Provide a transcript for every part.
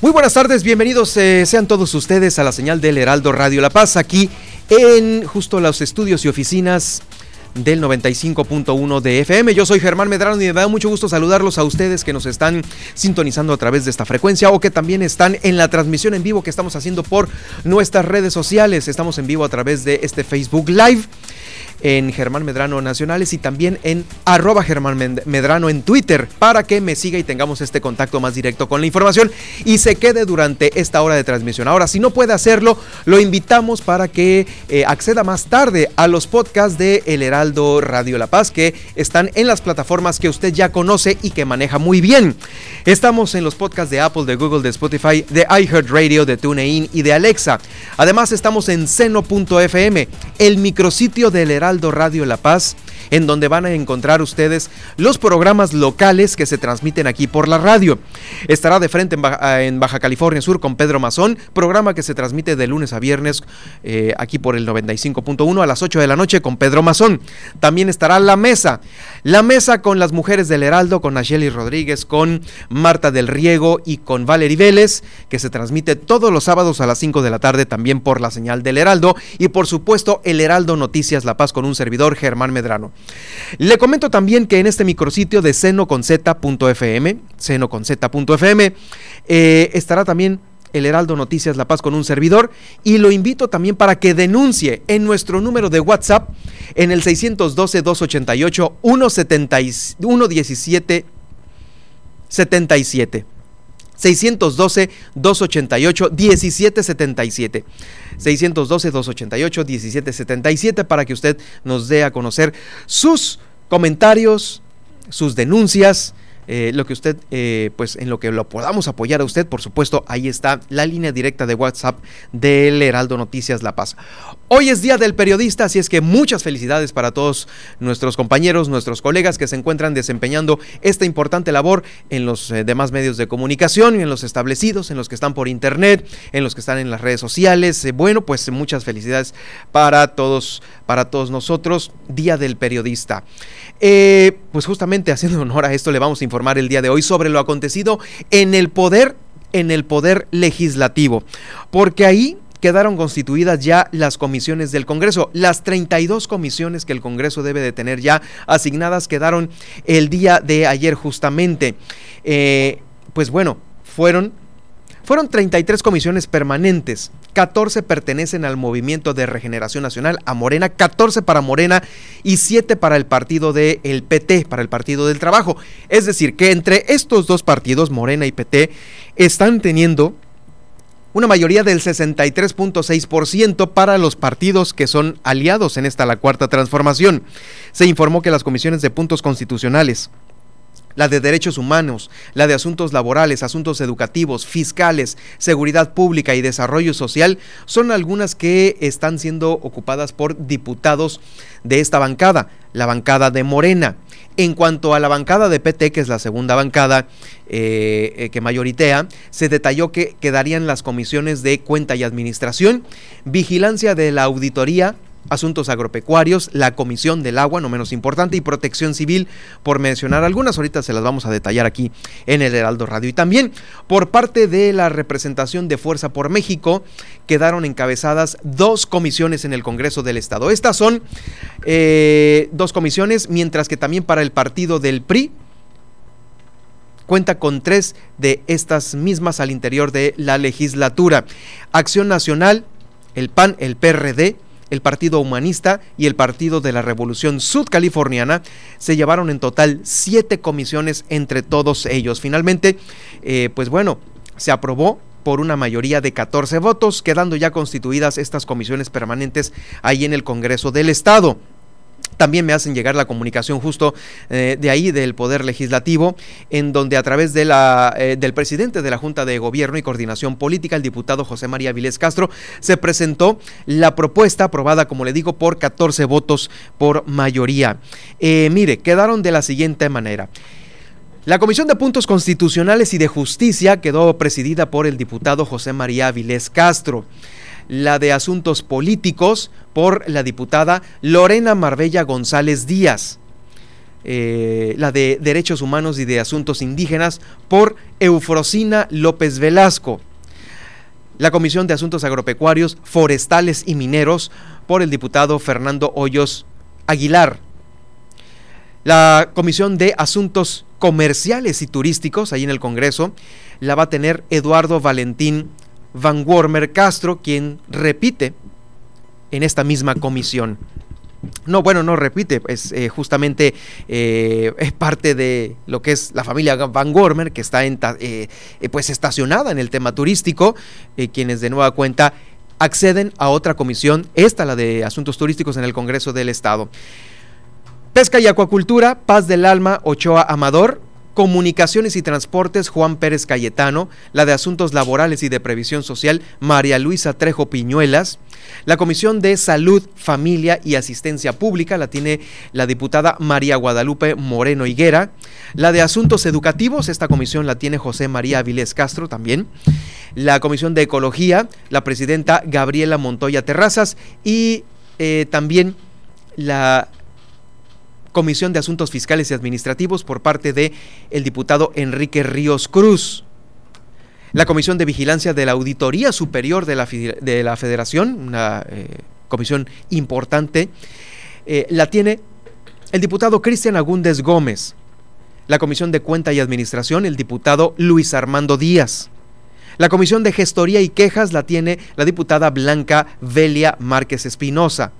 Muy buenas tardes, bienvenidos eh, sean todos ustedes a la señal del Heraldo Radio La Paz, aquí en justo los estudios y oficinas del 95.1 de FM. Yo soy Germán Medrano y me da mucho gusto saludarlos a ustedes que nos están sintonizando a través de esta frecuencia o que también están en la transmisión en vivo que estamos haciendo por nuestras redes sociales. Estamos en vivo a través de este Facebook Live en Germán Medrano Nacionales y también en arroba Germán Medrano en Twitter para que me siga y tengamos este contacto más directo con la información y se quede durante esta hora de transmisión. Ahora, si no puede hacerlo, lo invitamos para que eh, acceda más tarde a los podcasts de El Heraldo Radio La Paz que están en las plataformas que usted ya conoce y que maneja muy bien. Estamos en los podcasts de Apple, de Google, de Spotify, de iHeartRadio, de TuneIn y de Alexa. Además, estamos en seno.fm, el micrositio del Heraldo Radio La Paz, en donde van a encontrar ustedes los programas locales que se transmiten aquí por la radio. Estará de frente en Baja, California Sur con Pedro Mazón, programa que se transmite de lunes a viernes eh, aquí por el 95.1 a las 8 de la noche con Pedro Mazón. También estará La Mesa, La Mesa con las mujeres del Heraldo, con Nacheli Rodríguez, con Marta del Riego y con Valerie Vélez, que se transmite todos los sábados a las 5 de la tarde también por la señal del Heraldo y por supuesto el Heraldo Noticias La Paz con un servidor Germán Medrano. Le comento también que en este micrositio de senoconzeta.fm, senoconzeta.fm, eh, estará también el Heraldo Noticias La Paz con un servidor y lo invito también para que denuncie en nuestro número de WhatsApp en el 612 288 117 77. 612-288-1777. 612-288-1777 para que usted nos dé a conocer sus comentarios, sus denuncias, eh, lo que usted, eh, pues en lo que lo podamos apoyar a usted, por supuesto, ahí está la línea directa de WhatsApp del Heraldo Noticias La Paz. Hoy es Día del Periodista, así es que muchas felicidades para todos nuestros compañeros, nuestros colegas que se encuentran desempeñando esta importante labor en los eh, demás medios de comunicación, en los establecidos, en los que están por internet, en los que están en las redes sociales. bueno, pues muchas felicidades para todos, para todos nosotros. Día del Periodista. Pues justamente haciendo honor a esto le vamos a informar el día de hoy sobre lo acontecido en el poder, en el poder legislativo, porque ahí quedaron constituidas ya las comisiones del Congreso. Las 32 comisiones que el Congreso debe de tener ya asignadas quedaron el día de ayer justamente. Eh, pues bueno, fueron fueron 33 comisiones permanentes, 14 pertenecen al Movimiento de Regeneración Nacional, a Morena, 14 para Morena y 7 para el partido del el PT, para el Partido del Trabajo. Es decir, que entre estos dos partidos, Morena y PT, están teniendo una mayoría del 63.6% para los partidos que son aliados en esta la cuarta transformación. Se informó que las comisiones de puntos constitucionales, la de derechos humanos, la de asuntos laborales, asuntos educativos, fiscales, seguridad pública y desarrollo social, son algunas que están siendo ocupadas por diputados de esta bancada, la bancada de Morena. En cuanto a la bancada de PT, que es la segunda bancada eh, eh, que mayoritea, se detalló que quedarían las comisiones de cuenta y administración, vigilancia de la auditoría, asuntos agropecuarios, la Comisión del Agua, no menos importante, y protección civil, por mencionar algunas. Ahorita se las vamos a detallar aquí en el Heraldo Radio. Y también por parte de la representación de Fuerza por México, quedaron encabezadas dos comisiones en el Congreso del Estado. Estas son eh, dos comisiones, mientras que también para el partido del PRI, cuenta con tres de estas mismas al interior de la legislatura. Acción Nacional, el PAN, el PRD, el Partido Humanista y el Partido de la Revolución Sudcaliforniana se llevaron en total siete comisiones entre todos ellos. Finalmente, eh, pues bueno, se aprobó por una mayoría de 14 votos, quedando ya constituidas estas comisiones permanentes ahí en el Congreso del Estado. También me hacen llegar la comunicación justo eh, de ahí del Poder Legislativo, en donde a través de la, eh, del presidente de la Junta de Gobierno y Coordinación Política, el diputado José María Vilés Castro, se presentó la propuesta aprobada, como le digo, por 14 votos por mayoría. Eh, mire, quedaron de la siguiente manera. La Comisión de Puntos Constitucionales y de Justicia quedó presidida por el diputado José María Vilés Castro la de Asuntos Políticos por la diputada Lorena Marbella González Díaz. Eh, la de Derechos Humanos y de Asuntos Indígenas por Eufrosina López Velasco. La Comisión de Asuntos Agropecuarios, Forestales y Mineros por el diputado Fernando Hoyos Aguilar. La Comisión de Asuntos Comerciales y Turísticos, ahí en el Congreso, la va a tener Eduardo Valentín Van Wormer Castro, quien repite en esta misma comisión. No, bueno, no repite, es eh, justamente eh, es parte de lo que es la familia Van Wormer, que está en, eh, pues estacionada en el tema turístico, quienes de nueva cuenta acceden a otra comisión, esta la de Asuntos Turísticos en el Congreso del Estado. Pesca y Acuacultura, Paz del Alma, Ochoa Amador, Comunicaciones y Transportes, Juan Pérez Cayetano, la de Asuntos Laborales y de Previsión Social, María Luisa Trejo Piñuelas, la Comisión de Salud, Familia y Asistencia Pública, la tiene la diputada María Guadalupe Moreno Higuera, la de Asuntos Educativos, esta comisión la tiene José María Avilés Castro también, la Comisión de Ecología, la presidenta Gabriela Montoya Terrazas y eh, también la Comisión de Asuntos Fiscales y Administrativos por parte de el diputado Enrique Ríos Cruz. La Comisión de Vigilancia de la Auditoría Superior de la, de la Federación, una eh, comisión importante, eh, la tiene el diputado Cristian Agúndez Gómez. La Comisión de Cuenta y Administración, el diputado Luis Armando Díaz. La Comisión de Gestoría y Quejas la tiene la diputada Blanca Velia Márquez Espinosa.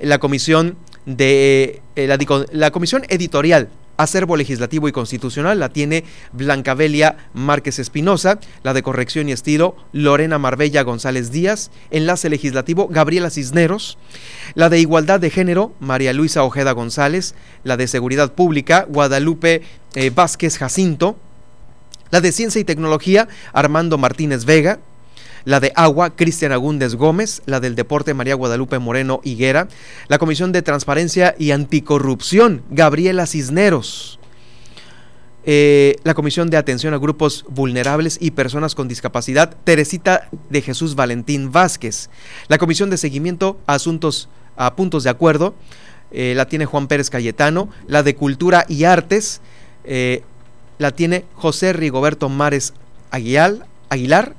La Comisión de eh, la, Comisión Editorial Acervo Legislativo y Constitucional la tiene Blancavelia Márquez Espinosa, la de Corrección y Estilo Lorena Marbella González Díaz, Enlace Legislativo Gabriela Cisneros, la de Igualdad de Género María Luisa Ojeda González, la de Seguridad Pública Guadalupe eh, Vázquez Jacinto, la de Ciencia y Tecnología Armando Martínez Vega, la de Agua, Cristian Agúndez Gómez, la del Deporte, María Guadalupe Moreno Higuera, la Comisión de Transparencia y Anticorrupción, Gabriela Cisneros. Eh, la Comisión de Atención a Grupos Vulnerables y Personas con Discapacidad, Teresita de Jesús Valentín Vázquez. La Comisión de Seguimiento a Asuntos a Puntos de Acuerdo, eh, la tiene Juan Pérez Cayetano. La de Cultura y Artes, eh, la tiene José Rigoberto Mares Aguilar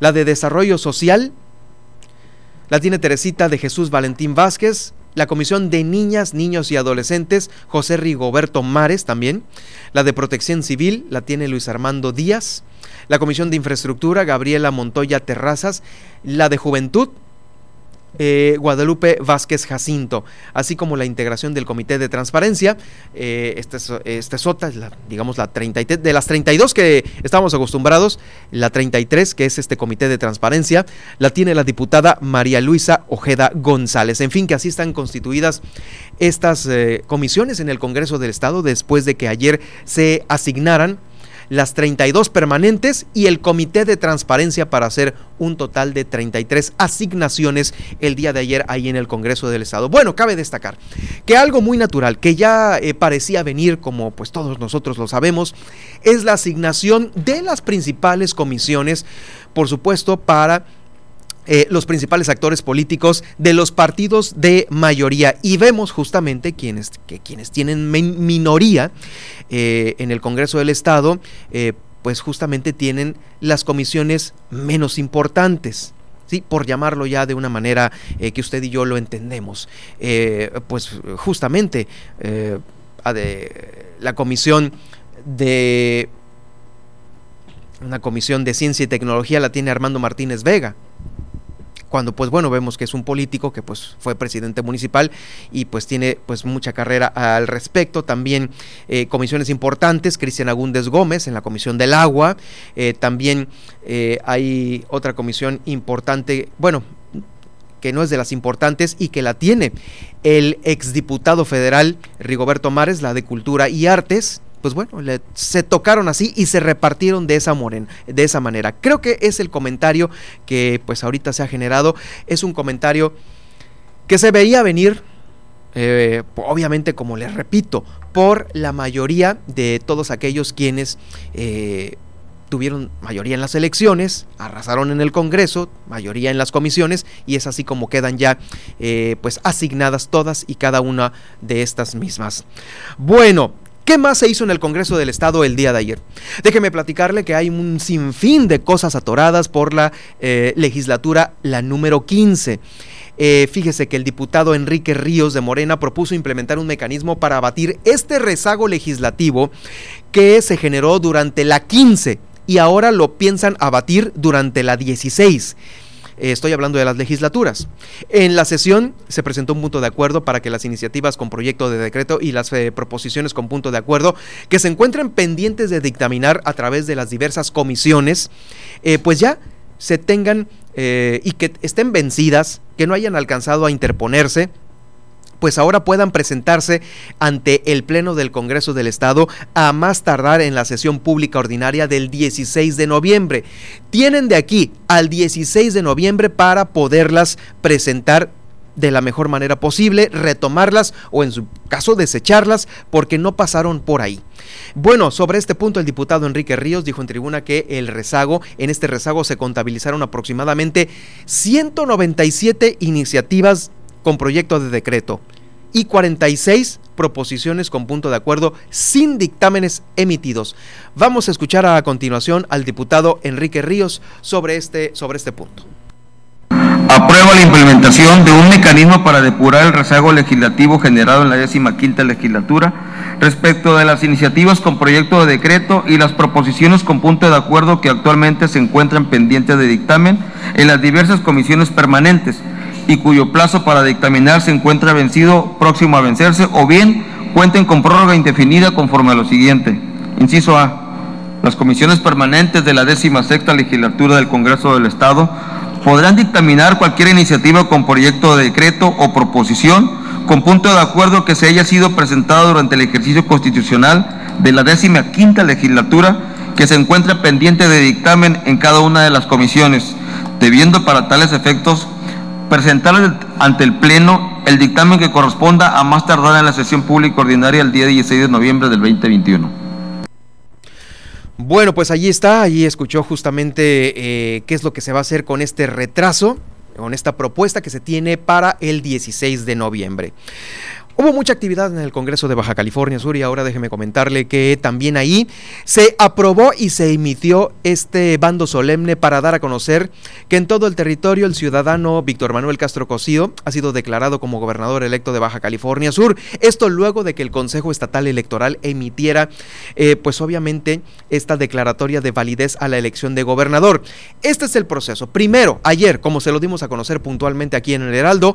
la de Desarrollo Social la tiene Teresita de Jesús Valentín Vázquez. La Comisión de Niñas, Niños y Adolescentes, José Rigoberto Mares también. La de Protección Civil la tiene Luis Armando Díaz. La Comisión de Infraestructura, Gabriela Montoya Terrazas. La de Juventud, eh, Guadalupe Vázquez Jacinto, así como la integración del Comité de Transparencia. Eh, esta, es, esta la, digamos, la 33, de las 32 que estamos acostumbrados, la 33, que es este Comité de Transparencia, la tiene la diputada María Luisa Ojeda González. En fin, que así están constituidas estas eh, comisiones en el Congreso del Estado después de que ayer se asignaran las 32 permanentes y el Comité de Transparencia para hacer un total de 33 asignaciones el día de ayer ahí en el Congreso del Estado. Bueno, cabe destacar que algo muy natural, que ya eh, parecía venir, como pues todos nosotros lo sabemos, es la asignación de las principales comisiones, por supuesto, para eh, los principales actores políticos de los partidos de mayoría y vemos justamente quienes, que quienes tienen minoría eh, en el Congreso del Estado, eh, pues justamente tienen las comisiones menos importantes. ¿sí? por llamarlo ya de una manera que usted y yo lo entendemos. pues justamente la comisión de una comisión de ciencia y tecnología la tiene Armando Martínez Vega cuando pues bueno vemos que es un político que pues fue presidente municipal y pues tiene pues mucha carrera al respecto. También eh, comisiones importantes Cristian Agúndez Gómez en la comisión del agua. Eh, también eh, hay otra comisión importante bueno que no es de las importantes y que la tiene el exdiputado federal Rigoberto Mares, la de Cultura y Artes, pues bueno, se tocaron así y se repartieron de esa, de esa manera. Creo que es el comentario que pues ahorita se ha generado, es un comentario que se veía venir, eh, obviamente como les repito, por la mayoría de todos aquellos quienes eh, tuvieron mayoría en las elecciones, arrasaron en el Congreso, mayoría en las comisiones, y es así como quedan ya eh, pues asignadas todas y cada una de estas mismas. Bueno, ¿Qué más se hizo en el Congreso del Estado el día de ayer? Déjeme platicarle que hay un sinfín de cosas atoradas por la eh, legislatura, la número 15. Eh, fíjese que el diputado Enrique Ríos de Morena propuso implementar un mecanismo para abatir este rezago legislativo que se generó durante la 15 y ahora lo piensan abatir durante la 16. Eh, estoy hablando de las legislaturas. En la sesión se presentó un punto de acuerdo para que las iniciativas con proyecto de decreto y las eh, proposiciones con punto de acuerdo que se encuentren pendientes de dictaminar a través de las diversas comisiones, eh, pues ya se tengan y que estén vencidas, que no hayan alcanzado a interponerse pues ahora puedan presentarse ante el Pleno del Congreso del Estado a más tardar en la sesión pública ordinaria del 16 de noviembre. Tienen de aquí al 16 de noviembre para poderlas presentar de la mejor manera posible, retomarlas o en su caso desecharlas porque no pasaron por ahí. Bueno, sobre este punto el diputado Enrique Ríos dijo en tribuna que el rezago, en este rezago se contabilizaron aproximadamente 197 iniciativas con proyecto de decreto y 46 proposiciones con punto de acuerdo sin dictámenes emitidos. Vamos a escuchar a continuación al diputado Enrique Ríos sobre este, sobre este punto. Aprueba la implementación de un mecanismo para depurar el rezago legislativo generado en la décima quinta legislatura respecto de las iniciativas con proyecto de decreto y las proposiciones con punto de acuerdo que actualmente se encuentran pendientes de dictamen en las diversas comisiones permanentes y cuyo plazo para dictaminar se encuentra vencido, próximo a vencerse, o bien cuenten con prórroga indefinida conforme a lo siguiente. Inciso A. Las comisiones permanentes de la décima sexta legislatura del Congreso del Estado podrán dictaminar cualquier iniciativa con proyecto de decreto o proposición con punto de acuerdo que se haya sido presentado durante el ejercicio constitucional de la décima quinta legislatura que se encuentra pendiente de dictamen en cada una de las comisiones, debiendo para tales efectos presentar ante el Pleno el dictamen que corresponda a más tardar en la sesión pública ordinaria el día 16 de noviembre del 2021. Bueno, pues allí está, allí escuchó justamente eh, qué es lo que se va a hacer con este retraso, con esta propuesta que se tiene para el 16 de noviembre. Hubo mucha actividad en el Congreso de Baja California Sur y ahora déjeme comentarle que también ahí se aprobó y se emitió este bando solemne para dar a conocer que en todo el territorio el ciudadano Víctor Manuel Castro Cosío ha sido declarado como gobernador electo de Baja California Sur. Esto luego de que el Consejo Estatal Electoral emitiera, eh, pues obviamente, esta declaratoria de validez a la elección de gobernador. Este es el proceso. Primero, ayer, como se lo dimos a conocer puntualmente aquí en el Heraldo,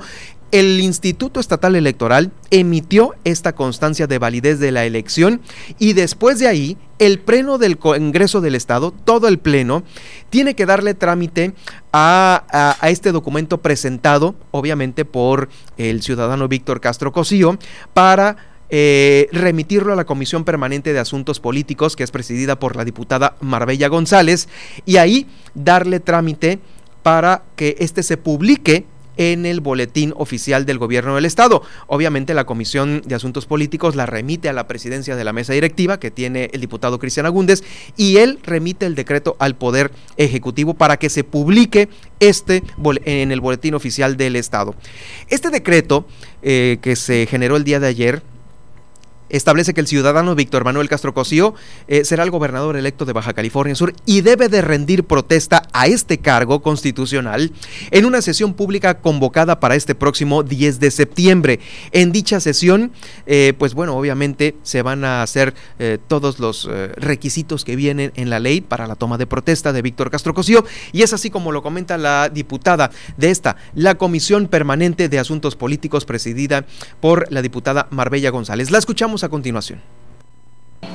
el Instituto Estatal Electoral emitió esta constancia de validez de la elección y después de ahí el pleno del Congreso del Estado, todo el pleno, tiene que darle trámite a, este documento presentado, obviamente, por el ciudadano Víctor Castro Cosío, para eh, remitirlo a la Comisión Permanente de Asuntos Políticos, que es presidida por la diputada Marbella González, y ahí darle trámite para que éste se publique en el boletín oficial del gobierno del estado. Obviamente la Comisión de Asuntos Políticos la remite a la presidencia de la mesa directiva que tiene el diputado Cristian Agúndez y él remite el decreto al Poder Ejecutivo para que se publique este en el boletín oficial del estado. Este decreto eh, que se generó el día de ayer establece que el ciudadano Víctor Manuel Castro Cosío eh, será el gobernador electo de Baja California Sur y debe de rendir protesta a este cargo constitucional en una sesión pública convocada para este próximo 10 de septiembre. En dicha sesión, eh, pues bueno, obviamente se van a hacer eh, todos los requisitos que vienen en la ley para la toma de protesta de Víctor Castro Cosío y es así como lo comenta la diputada de esta, la Comisión Permanente de Asuntos Políticos presidida por la diputada Marbella González. La escuchamos a continuación.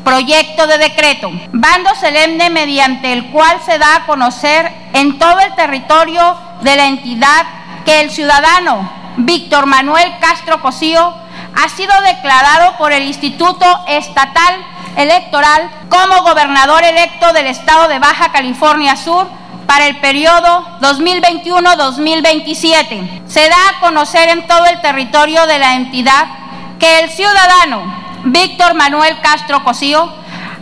Proyecto de decreto, bando solemne mediante el cual se da a conocer en todo el territorio de la entidad que el ciudadano Víctor Manuel Castro Cosío ha sido declarado por el Instituto Estatal Electoral como gobernador electo del estado de Baja California Sur para el periodo 2021-2027. Se da a conocer en todo el territorio de la entidad que el ciudadano Víctor Manuel Castro Cosío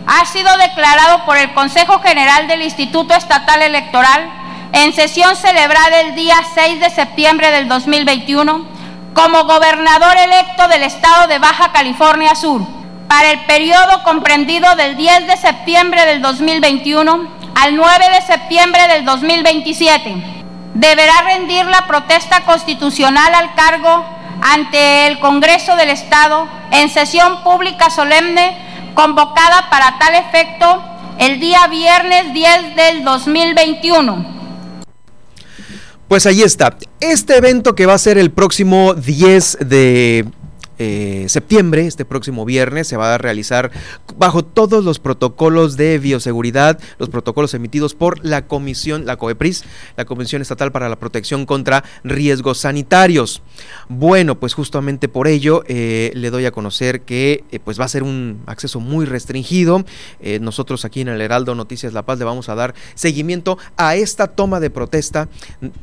ha sido declarado por el Consejo General del Instituto Estatal Electoral en sesión celebrada el día 6 de septiembre del 2021 como gobernador electo del estado de Baja California Sur para el periodo comprendido del 10 de septiembre del 2021 al 9 de septiembre del 2027. Deberá rendir la protesta constitucional al cargo ante el Congreso del Estado en sesión pública solemne convocada para tal efecto el día viernes 10 del 2021 pues ahí está. Este evento que va a ser el próximo 10 de eh, septiembre, este próximo viernes, se va a realizar bajo todos los protocolos de bioseguridad, los protocolos emitidos por la Comisión, la COEPRIS, la Comisión Estatal para la Protección contra Riesgos Sanitarios. Bueno, pues justamente por ello eh, le doy a conocer que eh, pues va a ser un acceso muy restringido. nosotros aquí en el Heraldo Noticias La Paz le vamos a dar seguimiento a esta toma de protesta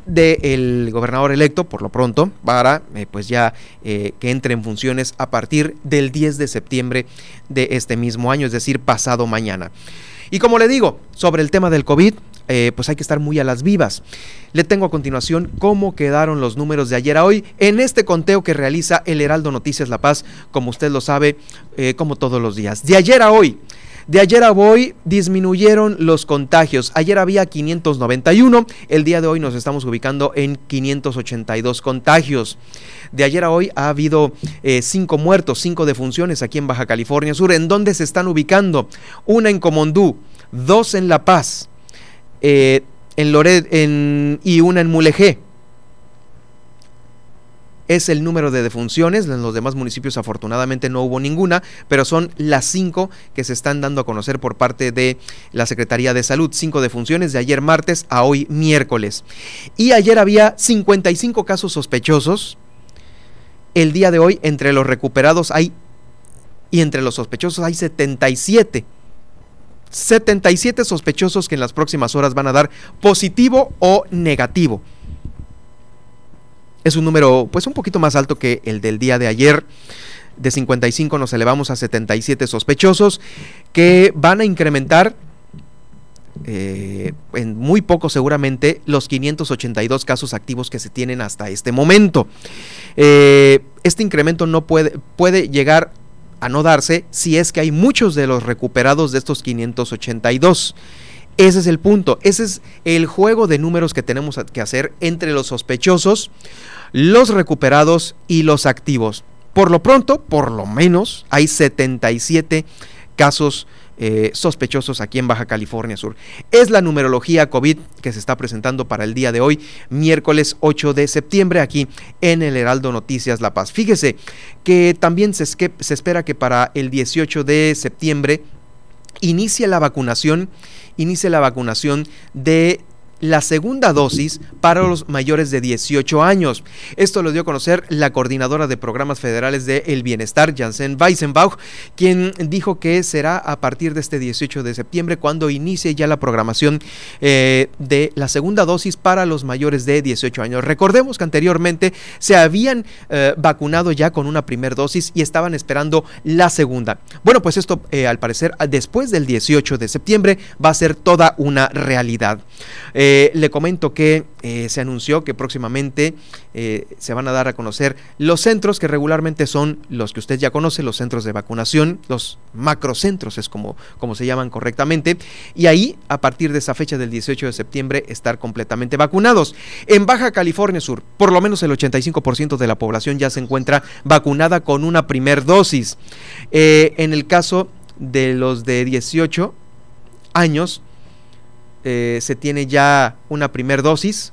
del gobernador electo, por lo pronto, para pues ya que entre en función a partir del 10 de septiembre de este mismo año, es decir, pasado mañana. Y como le digo, sobre el tema del COVID, eh, pues hay que estar muy a las vivas. Le tengo a continuación cómo quedaron los números de ayer a hoy en este conteo que realiza el Heraldo Noticias La Paz, como usted lo sabe, eh, como todos los días. De ayer a hoy, de ayer a hoy disminuyeron los contagios. Ayer había 591, el día de hoy nos estamos ubicando en 582 contagios. De ayer a hoy ha habido eh, cinco muertos, cinco defunciones aquí en Baja California Sur. ¿En dónde se están ubicando? Una en Comondú, dos en La Paz, eh, en Loret en, y una en Mulegé es el número de defunciones. En los demás municipios afortunadamente no hubo ninguna, pero son las cinco que se están dando a conocer por parte de la Secretaría de Salud. Cinco defunciones de ayer martes a hoy miércoles. Y ayer había 55 casos sospechosos. El día de hoy entre los recuperados hay, y entre los sospechosos hay 77. 77 sospechosos que en las próximas horas van a dar positivo o negativo. Es un número pues un poquito más alto que el del día de ayer. De 55 nos elevamos a 77 sospechosos que van a incrementar eh, en muy poco seguramente los 582 casos activos que se tienen hasta este momento. Eh, este incremento no puede, puede llegar a no darse si es que hay muchos de los recuperados de estos 582. Ese es el punto, ese es el juego de números que tenemos que hacer entre los sospechosos, los recuperados y los activos. Por lo pronto, por lo menos, hay 77 casos eh, sospechosos aquí en Baja California Sur. Es la numerología COVID que se está presentando para el día de hoy, miércoles 8 de septiembre, aquí en el Heraldo Noticias La Paz. Fíjese que también se, se espera que para el 18 de septiembre inicie la vacunación inicie la vacunación de la segunda dosis para los mayores de 18 años. Esto lo dio a conocer la coordinadora de programas federales de El Bienestar, Janssen Weissenbach, quien dijo que será a partir de este 18 de septiembre cuando inicie ya la programación eh, de la segunda dosis para los mayores de 18 años. Recordemos que anteriormente se habían eh, vacunado ya con una primera dosis y estaban esperando la segunda. Bueno, pues esto eh, al parecer después del 18 de septiembre va a ser toda una realidad. Le comento que eh, se anunció que próximamente eh, se van a dar a conocer los centros que regularmente son los que usted ya conoce, los centros de vacunación, los macrocentros es como, como se llaman correctamente, y ahí a partir de esa fecha del 18 de septiembre estar completamente vacunados. En Baja California Sur, por lo menos el 85% de la población ya se encuentra vacunada con una primer dosis. en el caso de los de 18 años, eh, se tiene ya una primer dosis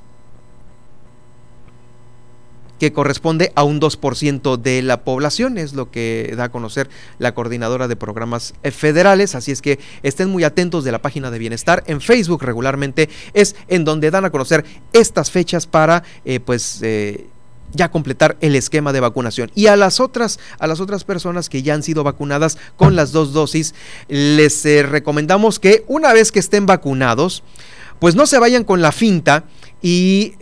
que corresponde a un 2% de la población, es lo que da a conocer la coordinadora de programas eh, federales, así es que estén muy atentos de la página de bienestar en Facebook regularmente. Es en donde dan a conocer estas fechas para eh, pues ya completar el esquema de vacunación. Y a las otras, a las otras personas que ya han sido vacunadas con las dos dosis, les recomendamos que una vez que estén vacunados, pues no se vayan con la finta y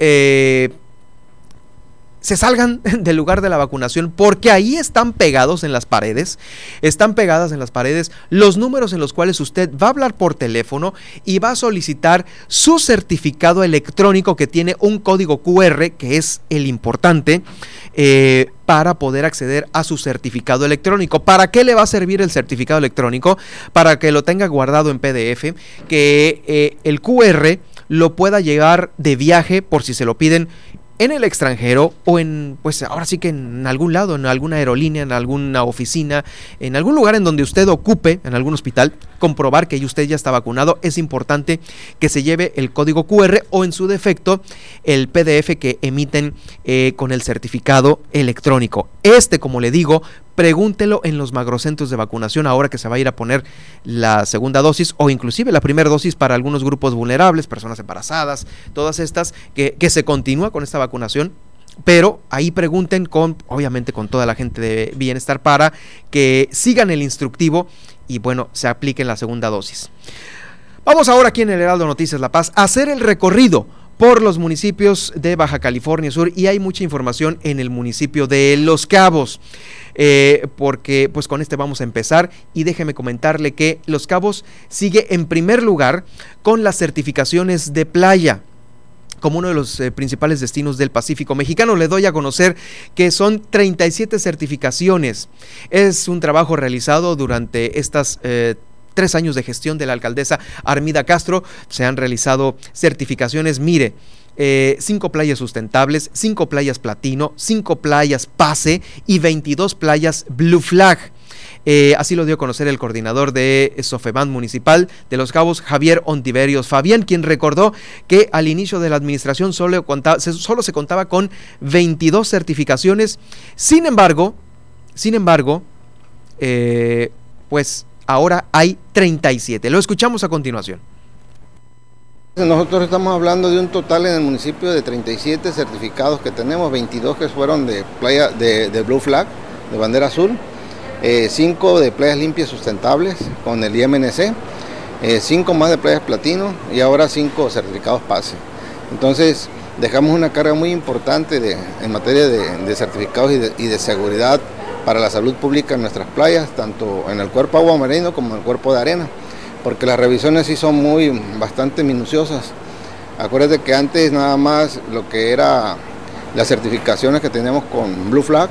se salgan del lugar de la vacunación porque ahí están pegados en las paredes, están pegadas en las paredes los números en los cuales usted va a hablar por teléfono y va a solicitar su certificado electrónico que tiene un código QR, que es el importante, eh, para poder acceder a su certificado electrónico. ¿Para qué le va a servir el certificado electrónico? Para que lo tenga guardado en PDF, que eh, el QR lo pueda llegar de viaje por si se lo piden en el extranjero o en, pues ahora sí que en algún lado, en alguna aerolínea, en alguna oficina, en algún lugar en donde usted ocupe, en algún hospital, comprobar que usted ya está vacunado, es importante que se lleve el código QR o en su defecto el PDF que emiten eh, con el certificado electrónico. Este, como le digo, pregúntelo en los magrocentros de vacunación ahora que se va a ir a poner la segunda dosis o inclusive la primera dosis para algunos grupos vulnerables, personas embarazadas, todas estas, que, que se continúa con esta vacunación pero ahí pregunten con, obviamente con toda la gente de bienestar para que sigan el instructivo y bueno, se apliquen la segunda dosis. Vamos ahora aquí en el Heraldo Noticias La Paz a hacer el recorrido por los municipios de Baja California Sur y hay mucha información en el municipio de Los Cabos. Eh, porque pues con este vamos a empezar y déjeme comentarle que Los Cabos sigue en primer lugar con las certificaciones de playa como uno de los eh, principales destinos del Pacífico mexicano. Le doy a conocer que son 37 certificaciones. Es un trabajo realizado durante estas eh, tres años de gestión de la alcaldesa Armida Castro se han realizado certificaciones. Mire, eh, cinco playas sustentables, cinco playas platino, cinco playas pase y 22 playas blue flag. Eh, así lo dio a conocer el coordinador de Sofeban Municipal de Los Cabos, Javier Ontiverios Fabián, quien recordó que al inicio de la administración solo, solo se contaba con 22 certificaciones. Sin embargo, sin embargo, eh, pues ahora hay 37. Lo escuchamos a continuación. Nosotros estamos hablando de un total en el municipio de 37 certificados que tenemos, 22 que fueron de playa de, Blue Flag, de bandera azul, 5 eh, de playas limpias sustentables con el IMNC, 5 eh, más de playas platino y ahora 5 certificados PASE. Entonces dejamos una carga muy importante en materia de, certificados y de seguridad para la salud pública en nuestras playas, tanto en el cuerpo agua marino como en el cuerpo de arena, porque las revisiones sí son muy bastante minuciosas. Acuérdate que antes nada más lo que era las certificaciones que tenemos con Blue Flag,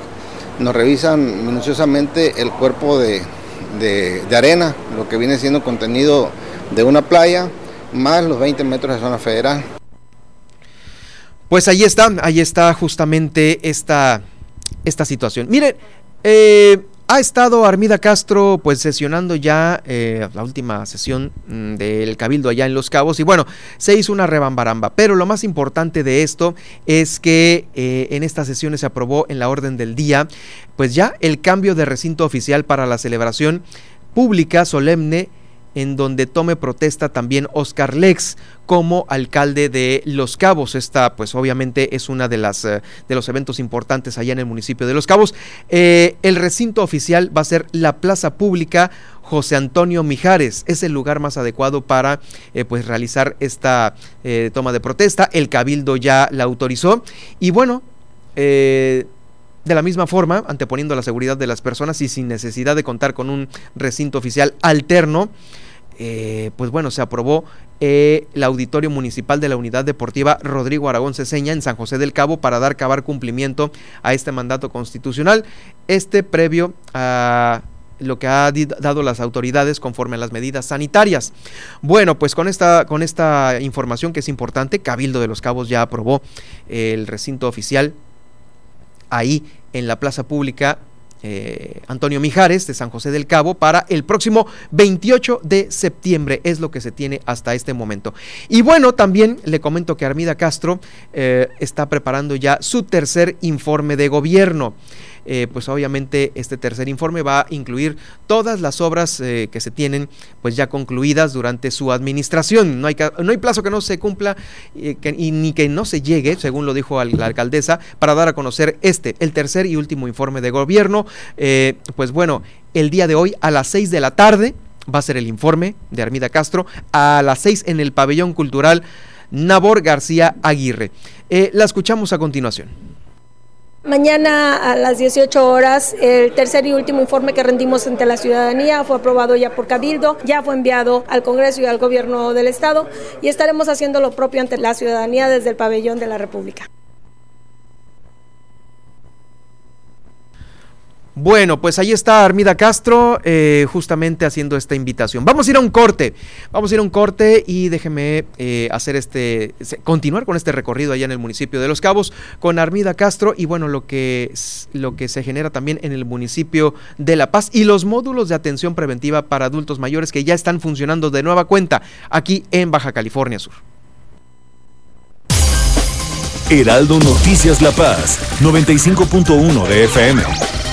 nos revisan minuciosamente el cuerpo de, de, arena, lo que viene siendo contenido de una playa, más los 20 metros de zona federal. Pues ahí está, ahí está justamente esta, esta situación. Miren, eh, ha estado Armida Castro pues sesionando ya eh, la última sesión mm, del Cabildo allá en Los Cabos. Y bueno, se hizo una rebambaramba, pero lo más importante de esto es que eh, en estas sesiones se aprobó en la orden del día pues ya el cambio de recinto oficial para la celebración pública solemne en donde tome protesta también Oscar Lex como alcalde de Los Cabos. Esta, pues obviamente es una de las eh, de los eventos importantes allá en el municipio de Los Cabos. Eh, el recinto oficial va a ser la plaza pública José Antonio Mijares. Es el lugar más adecuado para eh, pues realizar esta toma de protesta. El cabildo ya la autorizó y bueno. De la misma forma, anteponiendo la seguridad de las personas y sin necesidad de contar con un recinto oficial alterno, eh, pues bueno, se aprobó eh, el auditorio municipal de la Unidad Deportiva Rodrigo Aragón Ceseña en San José del Cabo para dar cabar cumplimiento a este mandato constitucional. Este previo a lo que ha dado las autoridades conforme a las medidas sanitarias. Bueno, pues con esta, con esta información que es importante, Cabildo de los Cabos ya aprobó el recinto oficial ahí en la plaza pública eh, Antonio Mijares de San José del Cabo para el próximo 28 de septiembre. Es lo que se tiene hasta este momento. Y bueno, también le comento que Armida Castro eh, está preparando ya su tercer informe de gobierno. Eh, pues obviamente este tercer informe va a incluir todas las obras eh, que se tienen pues ya concluidas durante su administración. No hay, no hay plazo que no se cumpla eh, y ni que no se llegue, según lo dijo la alcaldesa, para dar a conocer este, el tercer y último informe de gobierno. pues bueno, el día de hoy a las 6 de la tarde va a ser el informe de Armida Castro, a las 6 en el pabellón cultural Nabor García Aguirre. la escuchamos a continuación. Mañana a las 18 horas, el tercer y último informe que rendimos ante la ciudadanía fue aprobado ya por Cabildo, ya fue enviado al Congreso y al Gobierno del Estado y estaremos haciendo lo propio ante la ciudadanía desde el pabellón de la República. Bueno, pues ahí está Armida Castro eh, justamente haciendo esta invitación. Vamos a ir a un corte, vamos a ir a un corte y déjeme eh, hacer este, continuar con este recorrido allá en el municipio de Los Cabos con Armida Castro y bueno, lo que, lo que se genera también en el municipio de La Paz y los módulos de atención preventiva para adultos mayores que ya están funcionando de nueva cuenta aquí en Baja California Sur. Heraldo Noticias La Paz, 95.1 de FM.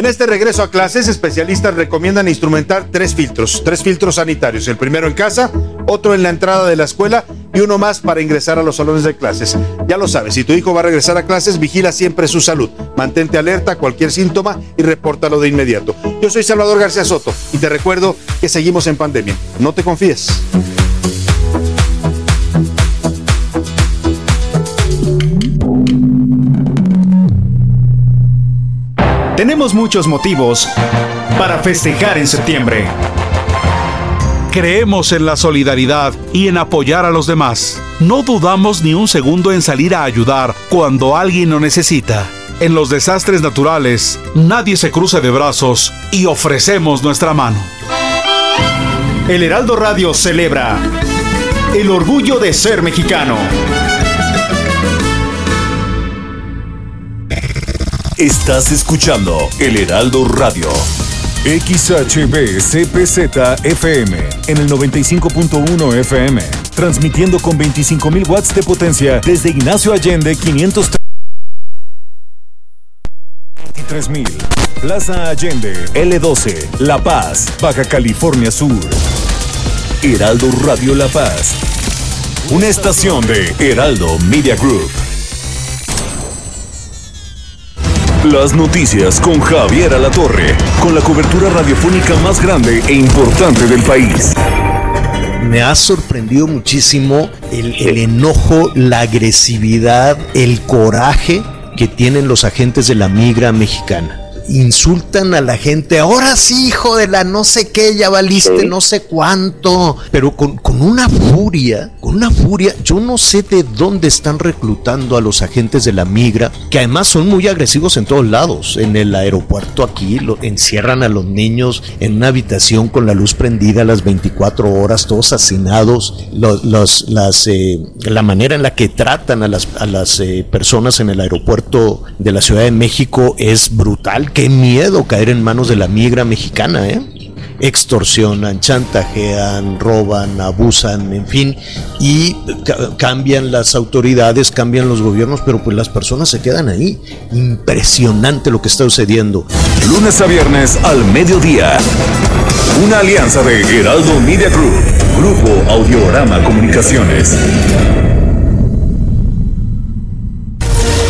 En este regreso a clases, especialistas recomiendan instrumentar tres filtros, tres filtros sanitarios, el primero en casa, otro en la entrada de la escuela y uno más para ingresar a los salones de clases. Ya lo sabes, si tu hijo va a regresar a clases, vigila siempre su salud, mantente alerta a cualquier síntoma y repórtalo de inmediato. Yo soy Salvador García Soto y te recuerdo que seguimos en pandemia. No te confíes. Tenemos muchos motivos para festejar en septiembre. Creemos en la solidaridad y en apoyar a los demás. No dudamos ni un segundo en salir a ayudar cuando alguien lo necesita. En los desastres naturales, nadie se cruce de brazos y ofrecemos nuestra mano. El Heraldo Radio celebra el orgullo de ser mexicano. Estás escuchando El Heraldo Radio. XHB CPZ FM en el 95.1 FM, transmitiendo con 25.000 watts de potencia desde Ignacio Allende 533.000. Plaza Allende L12, La Paz, Baja California Sur. Heraldo Radio La Paz. Una estación de Heraldo Media Group. Las noticias con Javier Alatorre, con la cobertura radiofónica más grande e importante del país. Me ha sorprendido muchísimo el, el enojo, la agresividad, el coraje que tienen los agentes de la migra mexicana insultan a la gente, ahora sí, hijo de la no sé qué, ya valiste no sé cuánto, pero con, con, una furia, con una furia, yo no sé de dónde están reclutando a los agentes de la migra, que además son muy agresivos en todos lados, en el aeropuerto aquí, lo, encierran a los niños en una habitación con la luz prendida a las 24 horas, todos hacinados, los, los, las, eh, la manera en la que tratan a las, a las eh, personas en el aeropuerto de la Ciudad de México es brutal, qué miedo caer en manos de la migra mexicana, ¿eh? extorsionan, chantajean, roban, abusan, en fin, y cambian las autoridades, cambian los gobiernos, pero pues las personas se quedan ahí. Impresionante lo que está sucediendo. Lunes a viernes al mediodía. Una alianza de Heraldo Media Group, Grupo Audiorama Comunicaciones.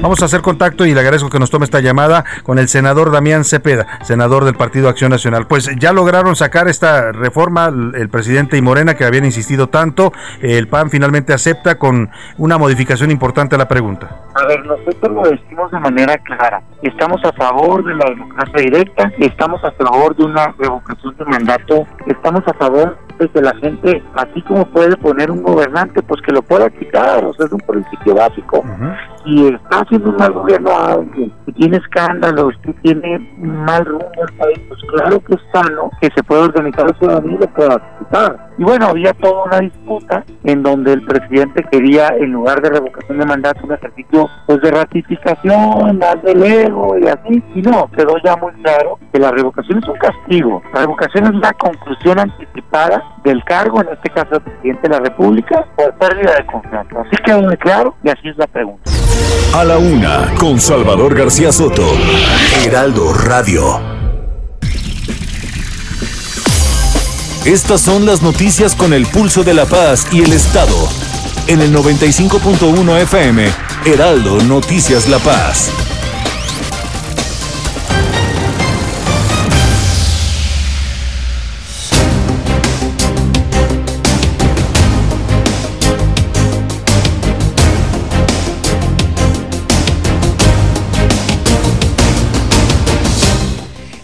Vamos a hacer contacto y le agradezco que nos tome esta llamada con el senador Damián Cepeda, senador del Partido Acción Nacional. Pues ya lograron sacar esta reforma el presidente y Morena que habían insistido tanto. El PAN finalmente acepta con una modificación importante a la pregunta. A ver, nosotros lo decimos de manera clara. Estamos a favor de la democracia directa, estamos a favor de una revocación de mandato, estamos a favor de que la gente, así como puede poner un gobernante, pues que lo pueda quitar, o sea, es un principio básico. Si está haciendo un mal gobierno a alguien, si tiene escándalos, si tiene mal rumbo el país, pues claro que es sano que se pueda organizar la ciudadanía y lo pueda quitar. Y bueno, había toda una disputa en donde el presidente quería, en lugar de revocación de mandato, un ejercicio pues de ratificación, más del ego y así. Y no, quedó ya muy claro que la revocación es un castigo. La revocación es la conclusión anticipada del cargo, en este caso el presidente de la República, por pérdida de confianza. Así quedó muy claro y así es la pregunta. La una, con Salvador García Soto. Heraldo Radio. Estas son las noticias con el pulso de la paz y el Estado. En el 95.1 FM, Heraldo Noticias La Paz.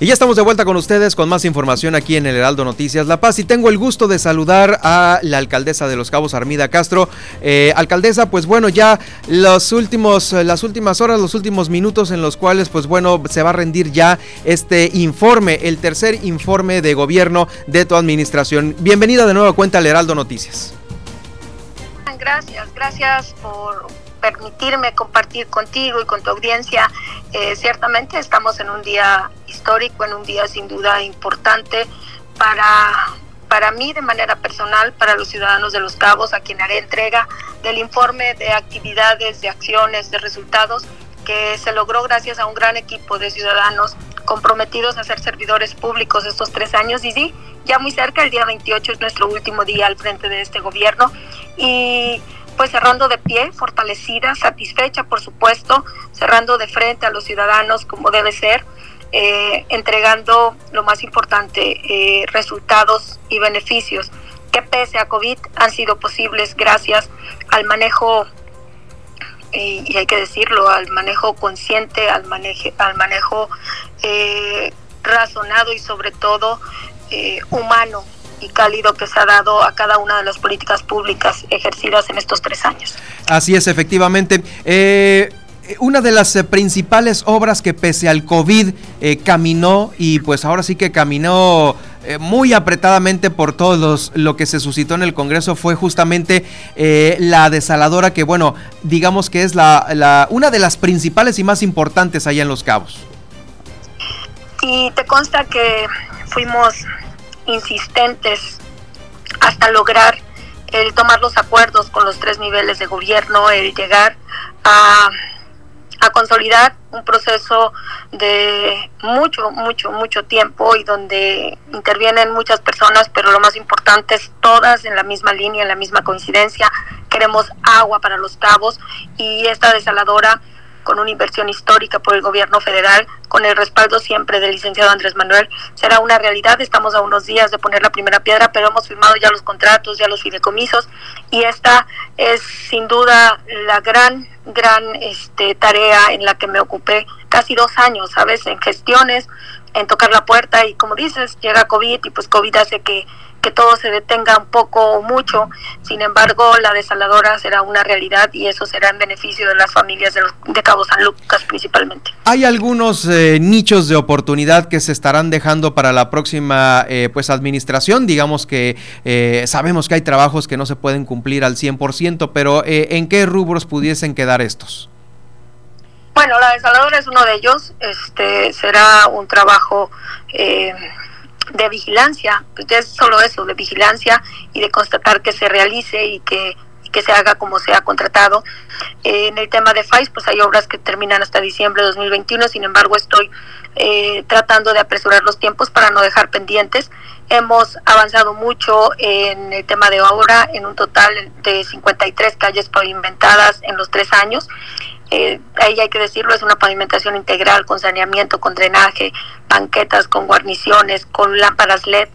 Y ya estamos de vuelta con ustedes con más información aquí en el Heraldo Noticias La Paz y tengo el gusto de saludar a la alcaldesa de Los Cabos, Armida Castro. Eh, alcaldesa, pues bueno, ya los últimos, las últimas horas, los últimos minutos en los cuales, pues bueno, se va a rendir ya este informe, el tercer informe de gobierno de tu administración. Bienvenida de nuevo a cuenta al Heraldo Noticias. Gracias, gracias por permitirme compartir contigo y con tu audiencia. Eh, ciertamente estamos en un día histórico, en un día sin duda importante para, para mí de manera personal, para los ciudadanos de Los Cabos, a quien haré entrega del informe de actividades, de acciones, de resultados que se logró gracias a un gran equipo de ciudadanos comprometidos a ser servidores públicos estos tres años y sí, ya muy cerca, el día 28 es nuestro último día al frente de este gobierno y pues cerrando de pie, fortalecida, satisfecha, por supuesto, cerrando de frente a los ciudadanos como debe ser, eh, entregando lo más importante, eh, resultados y beneficios que pese a COVID han sido posibles gracias al manejo, eh, y hay que decirlo, al manejo consciente, al, manejo, al manejo razonado y sobre todo humano y cálido que se ha dado a cada una de las políticas públicas ejercidas en estos tres años. Así es, efectivamente. Eh, una de las eh, principales obras que pese al COVID eh, caminó y pues ahora sí que caminó muy apretadamente por todos lo que se suscitó en el Congreso fue justamente la desaladora que bueno, digamos que es la, una de las principales y más importantes allá en Los Cabos. Y te consta que fuimos insistentes hasta lograr el tomar los acuerdos con los tres niveles de gobierno, el llegar a, a consolidar un proceso de mucho, mucho, mucho tiempo y donde intervienen muchas personas, pero lo más importante es todas en la misma línea, en la misma coincidencia. Queremos agua para los cabos y esta desaladora con una inversión histórica por el gobierno federal, con el respaldo siempre del licenciado Andrés Manuel, será una realidad. Estamos a unos días de poner la primera piedra, pero hemos firmado ya los contratos, ya los fideicomisos, y esta es sin duda la gran, gran este, tarea en la que me ocupé casi dos años, ¿sabes? En gestiones, en tocar la puerta, y como dices, llega COVID, y pues COVID hace que que todo se detenga un poco o mucho. Sin embargo, la desaladora será una realidad y eso será en beneficio de las familias de, de Cabo San Lucas principalmente. Hay algunos eh, nichos de oportunidad que se estarán dejando para la próxima eh, pues administración. Digamos que eh, sabemos que hay trabajos que no se pueden cumplir al 100%, pero ¿en qué rubros pudiesen quedar estos? Bueno, la desaladora es uno de ellos. Este será un trabajo de vigilancia, pues ya es solo eso, de vigilancia y de constatar que se realice y que, que se haga como se ha contratado. Eh, en el tema de FAIS, pues hay obras que terminan hasta diciembre de 2021, sin embargo estoy eh, tratando de apresurar los tiempos para no dejar pendientes. Hemos avanzado mucho en el tema de obra, en un total de 53 calles pavimentadas en los tres años. Eh, ahí hay que decirlo, es una pavimentación integral con saneamiento, con drenaje, banquetas, con guarniciones, con lámparas LED.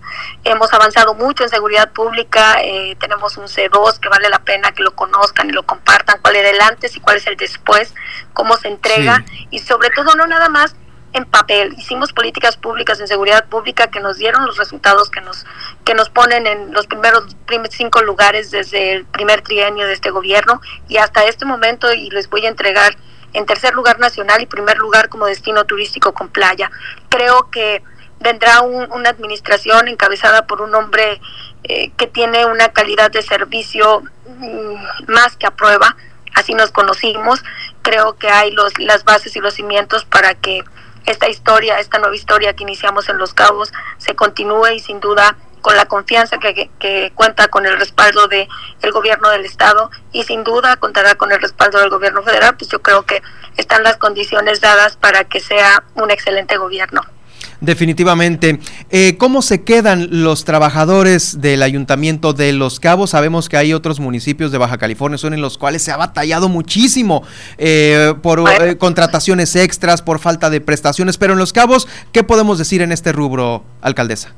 Hemos avanzado mucho en seguridad pública, eh, tenemos un C2 que vale la pena que lo conozcan y lo compartan, cuál era el antes y cuál es el después, cómo se entrega y sobre todo no nada más en papel. Hicimos políticas públicas en seguridad pública que nos dieron los resultados que nos que nos ponen en los primeros cinco lugares desde el primer trienio de este gobierno y hasta este momento y les voy a entregar en tercer lugar nacional y primer lugar como destino turístico con playa. Creo que vendrá una administración encabezada por un hombre eh, que tiene una calidad de servicio mm, más que a prueba. Así nos conocimos. Creo que hay los, las bases y los cimientos para que esta historia, esta nueva historia que iniciamos en Los Cabos, se continúe y sin duda con la confianza que, cuenta con el respaldo del el gobierno del estado y sin duda contará con el respaldo del gobierno federal, pues yo creo que están las condiciones dadas para que sea un excelente gobierno. Definitivamente. Eh, ¿Cómo se quedan los trabajadores del Ayuntamiento de Los Cabos? Sabemos que hay otros municipios de Baja California son en los cuales se ha batallado muchísimo eh, por eh, contrataciones extras, por falta de prestaciones, pero en Los Cabos, ¿qué podemos decir en este rubro, alcaldesa?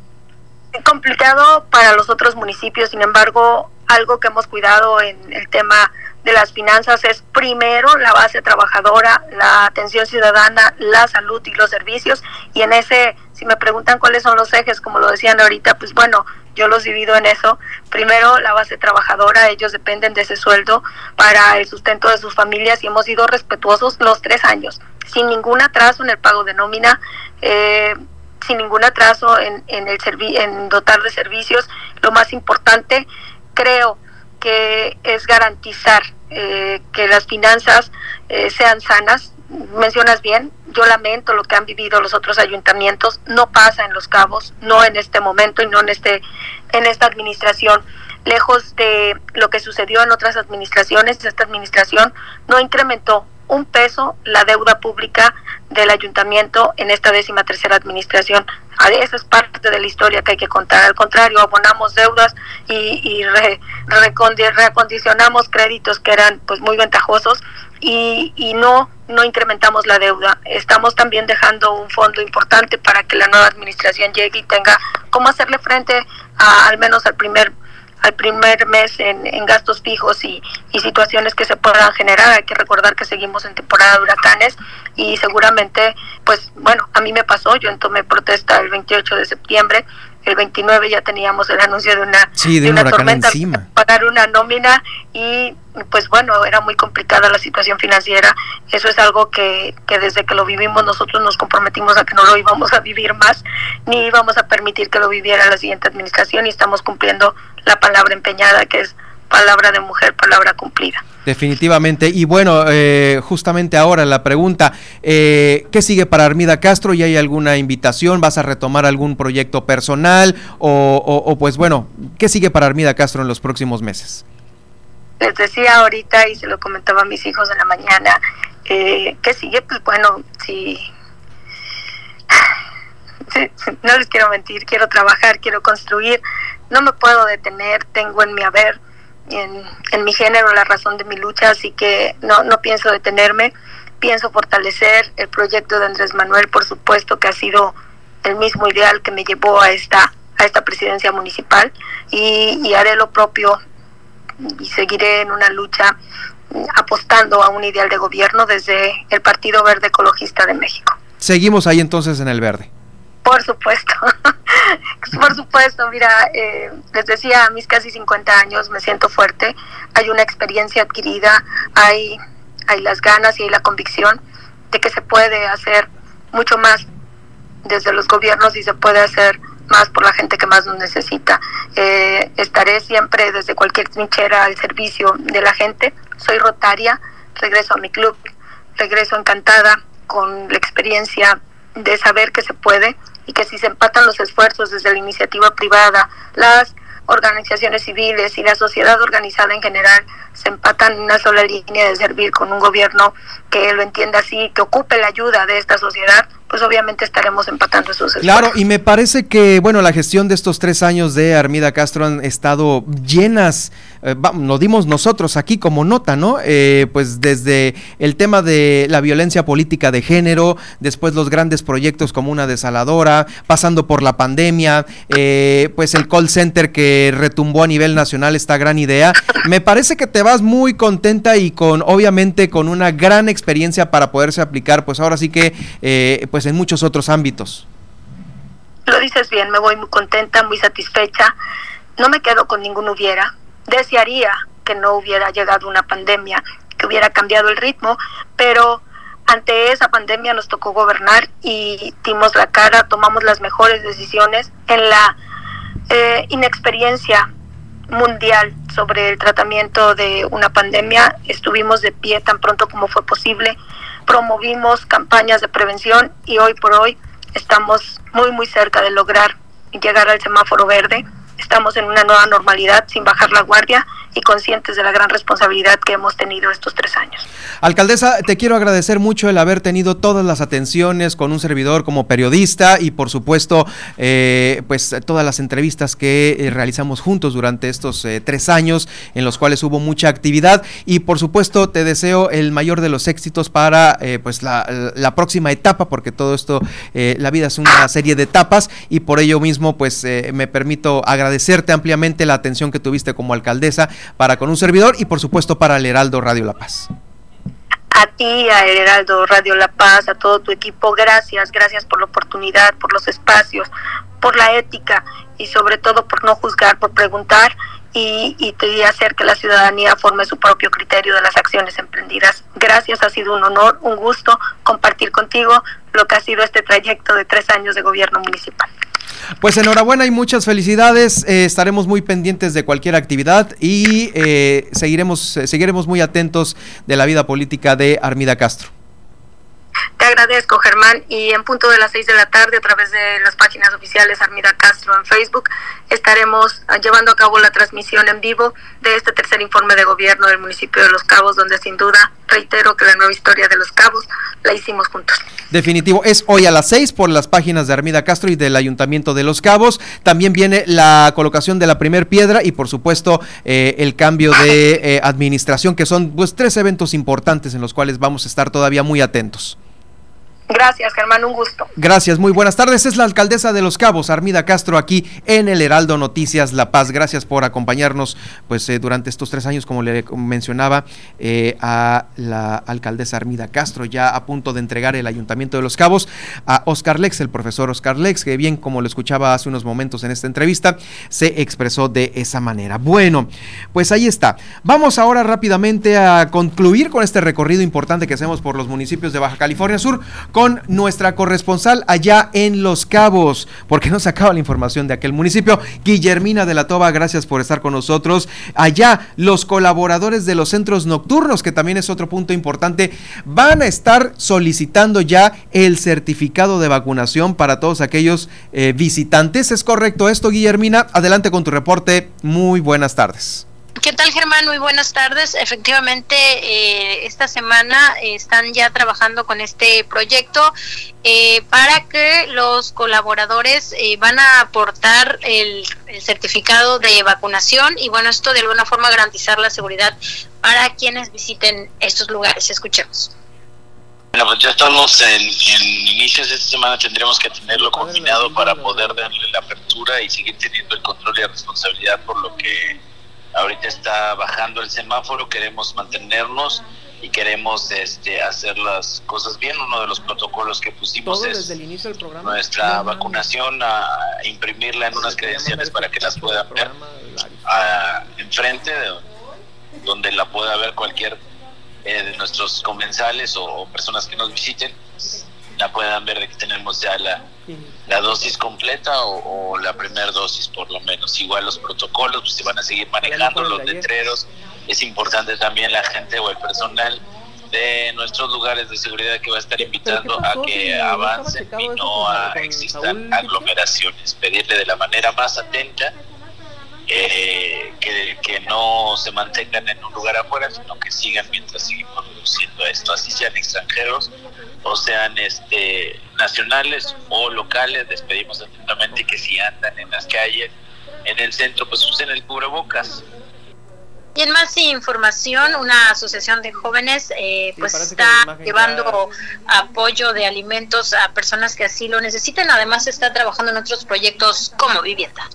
Es complicado para los otros municipios, sin embargo, algo que hemos cuidado en el tema de las finanzas es primero la base trabajadora, la atención ciudadana, la salud y los servicios. Y en ese, si me preguntan cuáles son los ejes, como lo decían ahorita, pues bueno, yo los divido en eso. Primero, la base trabajadora, ellos dependen de ese sueldo para el sustento de sus familias y hemos sido respetuosos los tres años, sin ningún atraso en el pago de nómina. Eh, sin ningún atraso en, en, el en dotar de servicios. Lo más importante, creo, que es garantizar eh, que las finanzas eh, sean sanas. Mencionas bien, yo lamento lo que han vivido los otros ayuntamientos, no pasa en Los Cabos, no en este momento y no en este en esta administración. Lejos de lo que sucedió en otras administraciones, esta administración no incrementó un peso la deuda pública del ayuntamiento en esta décima tercera administración. Esa es parte de la historia que hay que contar. Al contrario, abonamos deudas y, y reacondicionamos créditos que eran pues muy ventajosos y, y no no incrementamos la deuda. Estamos también dejando un fondo importante para que la nueva administración llegue y tenga cómo hacerle frente a, al menos al primer al primer mes en, en gastos fijos y, y, situaciones que se puedan generar. Hay que recordar que seguimos en temporada de huracanes y seguramente, pues bueno, a mí me pasó, yo tomé protesta el 28 de septiembre, el 29 ya teníamos el anuncio de una, de, una tormenta, encima. pagar una nómina y pues bueno, era muy complicada la situación financiera. Eso es algo que, que desde que lo vivimos nosotros nos comprometimos a que no lo íbamos a vivir más, ni íbamos a permitir que lo viviera la siguiente administración y estamos cumpliendo la palabra empeñada que es palabra de mujer, palabra cumplida. Definitivamente. Y bueno, eh, justamente ahora la pregunta, eh, ¿qué sigue para Armida Castro? ¿Y hay alguna invitación? ¿Vas a retomar algún proyecto personal? O, pues bueno, ¿qué sigue para Armida Castro en los próximos meses? Les decía ahorita y se lo comentaba a mis hijos en la mañana, eh, ¿qué sigue? Pues bueno, si... no les quiero mentir, quiero trabajar, quiero construir, no me puedo detener, tengo en mi haber en, mi género la razón de mi lucha, así que no, no pienso detenerme, pienso fortalecer el proyecto de Andrés Manuel, por supuesto que ha sido el mismo ideal que me llevó a esta, a esta presidencia municipal y, haré lo propio y seguiré en una lucha apostando a un ideal de gobierno desde el Partido Verde Ecologista de México. Seguimos ahí entonces en el verde. Por supuesto, por supuesto, mira, eh, les decía, a mis casi 50 años me siento fuerte, hay una experiencia adquirida, hay, hay las ganas y hay la convicción de que se puede hacer mucho más desde los gobiernos y se puede hacer más por la gente que más nos necesita. Eh, estaré siempre desde cualquier trinchera al servicio de la gente. Soy rotaria, regreso a mi club, regreso encantada con la experiencia de saber que se puede y que si se empatan los esfuerzos desde la iniciativa privada, las organizaciones civiles y la sociedad organizada en general se empatan en una sola línea de servir con un gobierno que lo entienda así, que ocupe la ayuda de esta sociedad, pues obviamente estaremos empatando esos esfuerzos. Claro, y me parece que, bueno, la gestión de estos tres años de Armida Castro han estado llenas, eh, lo dimos nosotros aquí como nota, ¿no? Eh, pues desde el tema de la violencia política de género, después los grandes proyectos como una desaladora, pasando por la pandemia, eh, pues el call center que retumbó a nivel nacional esta gran idea. Me parece que te vas muy contenta y con, obviamente, con una gran experiencia para poderse aplicar, pues ahora sí que, pues pues, en muchos otros ámbitos. Lo dices bien, me voy muy contenta, muy satisfecha. No me quedo con ningún hubiera. Desearía que no hubiera llegado una pandemia, que hubiera cambiado el ritmo, pero ante esa pandemia nos tocó gobernar y dimos la cara, tomamos las mejores decisiones en la eh, inexperiencia mundial sobre el tratamiento de una pandemia. Estuvimos de pie tan pronto como fue posible promovimos campañas de prevención y hoy por hoy estamos muy muy cerca de lograr llegar al semáforo verde. Estamos en una nueva normalidad sin bajar la guardia y conscientes de la gran responsabilidad que hemos tenido estos tres años. Alcaldesa, te quiero agradecer mucho el haber tenido todas las atenciones con un servidor como periodista y por supuesto eh, pues todas las entrevistas que eh, realizamos juntos durante estos eh, tres años en los cuales hubo mucha actividad y por supuesto te deseo el mayor de los éxitos para pues la, la, próxima etapa porque todo esto la vida es una serie de etapas y por ello mismo pues me permito agradecerte ampliamente la atención que tuviste como alcaldesa para con un servidor y por supuesto para el Heraldo Radio La Paz. A ti, a Heraldo Radio La Paz, a todo tu equipo, gracias, gracias por la oportunidad, por los espacios, por la ética y sobre todo por no juzgar, por preguntar y, y hacer que la ciudadanía forme su propio criterio de las acciones emprendidas. Gracias, ha sido un honor, un gusto compartir contigo lo que ha sido este trayecto de tres años de gobierno municipal. Pues enhorabuena y muchas felicidades. Eh, estaremos muy pendientes de cualquier actividad y eh, seguiremos, eh, seguiremos muy atentos de la vida política de Armida Castro. Te agradezco, Germán. Y en punto de las seis de la tarde, a través de las páginas oficiales Armida Castro en Facebook, estaremos ah, llevando a cabo la transmisión en vivo de este tercer informe de gobierno del municipio de Los Cabos, donde sin duda reitero que la nueva historia de Los Cabos la hicimos juntos. Definitivo, es hoy a las seis por las páginas de Armida Castro y del Ayuntamiento de Los Cabos. También viene la colocación de la primer piedra y por supuesto eh, el cambio de eh, administración, que son pues tres eventos importantes en los cuales vamos a estar todavía muy atentos. Gracias, Germán, un gusto. Gracias, muy buenas tardes. Es la alcaldesa de Los Cabos, Armida Castro, aquí en el Heraldo Noticias La Paz. Gracias por acompañarnos pues eh, durante estos tres años, como le mencionaba eh, a la alcaldesa Armida Castro, ya a punto de entregar el Ayuntamiento de Los Cabos a Oscar Lex, el profesor Oscar Lex, que bien como lo escuchaba hace unos momentos en esta entrevista, se expresó de esa manera. Bueno, pues ahí está. Vamos ahora rápidamente a concluir con este recorrido importante que hacemos por los municipios de Baja California Sur nuestra corresponsal allá en Los Cabos, porque nos acaba la información de aquel municipio. Guillermina de la Toba, gracias por estar con nosotros. Allá, los colaboradores de los centros nocturnos, que también es otro punto importante, van a estar solicitando ya el certificado de vacunación para todos aquellos eh, visitantes. ¿Es correcto esto, Guillermina? Adelante con tu reporte. Muy buenas tardes. ¿Qué tal, Germán? Muy buenas tardes. Efectivamente, eh, esta semana están ya trabajando con este proyecto eh, para que los colaboradores eh, van a aportar el, certificado de vacunación y, bueno, esto de alguna forma garantizar la seguridad para quienes visiten estos lugares. Escuchemos. Bueno, pues ya estamos en, en, inicios de esta semana, tendremos que tenerlo combinado para poder darle la apertura y seguir teniendo el control y la responsabilidad por lo que ahorita está bajando el semáforo, queremos mantenernos y queremos este, hacer las cosas bien. Uno de los protocolos que pusimos es nuestra vacunación, a imprimirla en unas credenciales para que las puedan ver. enfrente, donde la pueda ver cualquier eh, de nuestros comensales o personas que nos visiten la puedan ver de que tenemos ya la, la dosis completa o, la primera dosis por lo menos. Igual los protocolos, pues se van a seguir manejando los letreros. Es importante también la gente o el personal de nuestros lugares de seguridad que va a estar invitando a que avancen y no a existan aglomeraciones. Pedirle de la manera más atenta eh, que, que, no se mantengan en un lugar afuera, sino que sigan mientras seguimos produciendo esto, así sean extranjeros o sean este nacionales o locales, les pedimos atentamente que si andan en las calles, en el centro, pues usen el cubrebocas. Y en más información, una asociación de jóvenes eh, pues está llevando apoyo de alimentos a personas que así lo necesiten. Además está trabajando en otros proyectos como vivienda.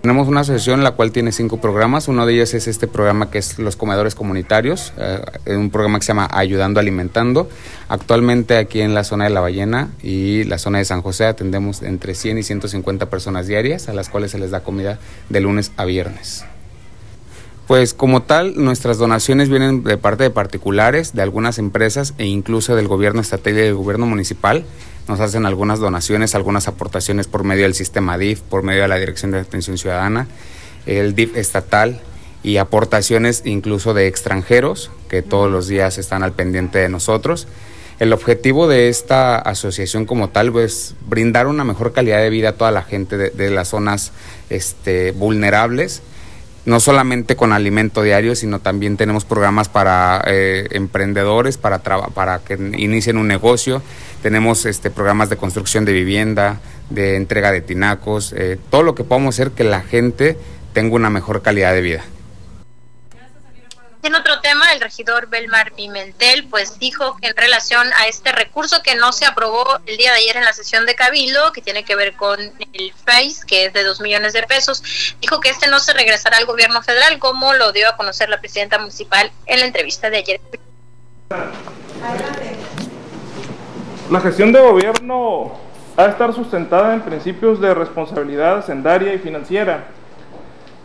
Tenemos una asociación la cual tiene cinco programas. Uno de ellos es este programa que es los comedores comunitarios, eh, un programa que se llama Ayudando Alimentando. Actualmente aquí en la zona de La Ballena y la zona de San José atendemos entre 100 y 150 personas diarias a las cuales se les da comida de lunes a viernes. Pues como tal, nuestras donaciones vienen de parte de particulares, de algunas empresas e incluso del gobierno estatal y del gobierno municipal nos hacen algunas donaciones, algunas aportaciones por medio del sistema DIF, por medio de la Dirección de Atención Ciudadana, el DIF estatal y aportaciones incluso de extranjeros que todos los días están al pendiente de nosotros. El objetivo de esta asociación como tal es brindar una mejor calidad de vida a toda la gente de, las zonas este, vulnerables no solamente con alimento diario, sino también tenemos programas para eh, emprendedores, para, para que inicien un negocio. Tenemos este, programas de construcción de vivienda, de entrega de tinacos, eh, todo lo que podamos hacer que la gente tenga una mejor calidad de vida. En otro tema, el regidor Belmar Pimentel pues dijo que en relación a este recurso que no se aprobó el día de ayer en la sesión de Cabildo, que tiene que ver con el FACE, que es de dos millones de pesos, dijo que este no se regresará al gobierno federal, como lo dio a conocer la presidenta municipal en la entrevista de ayer. La gestión de gobierno ha de estar sustentada en principios de responsabilidad hacendaria y financiera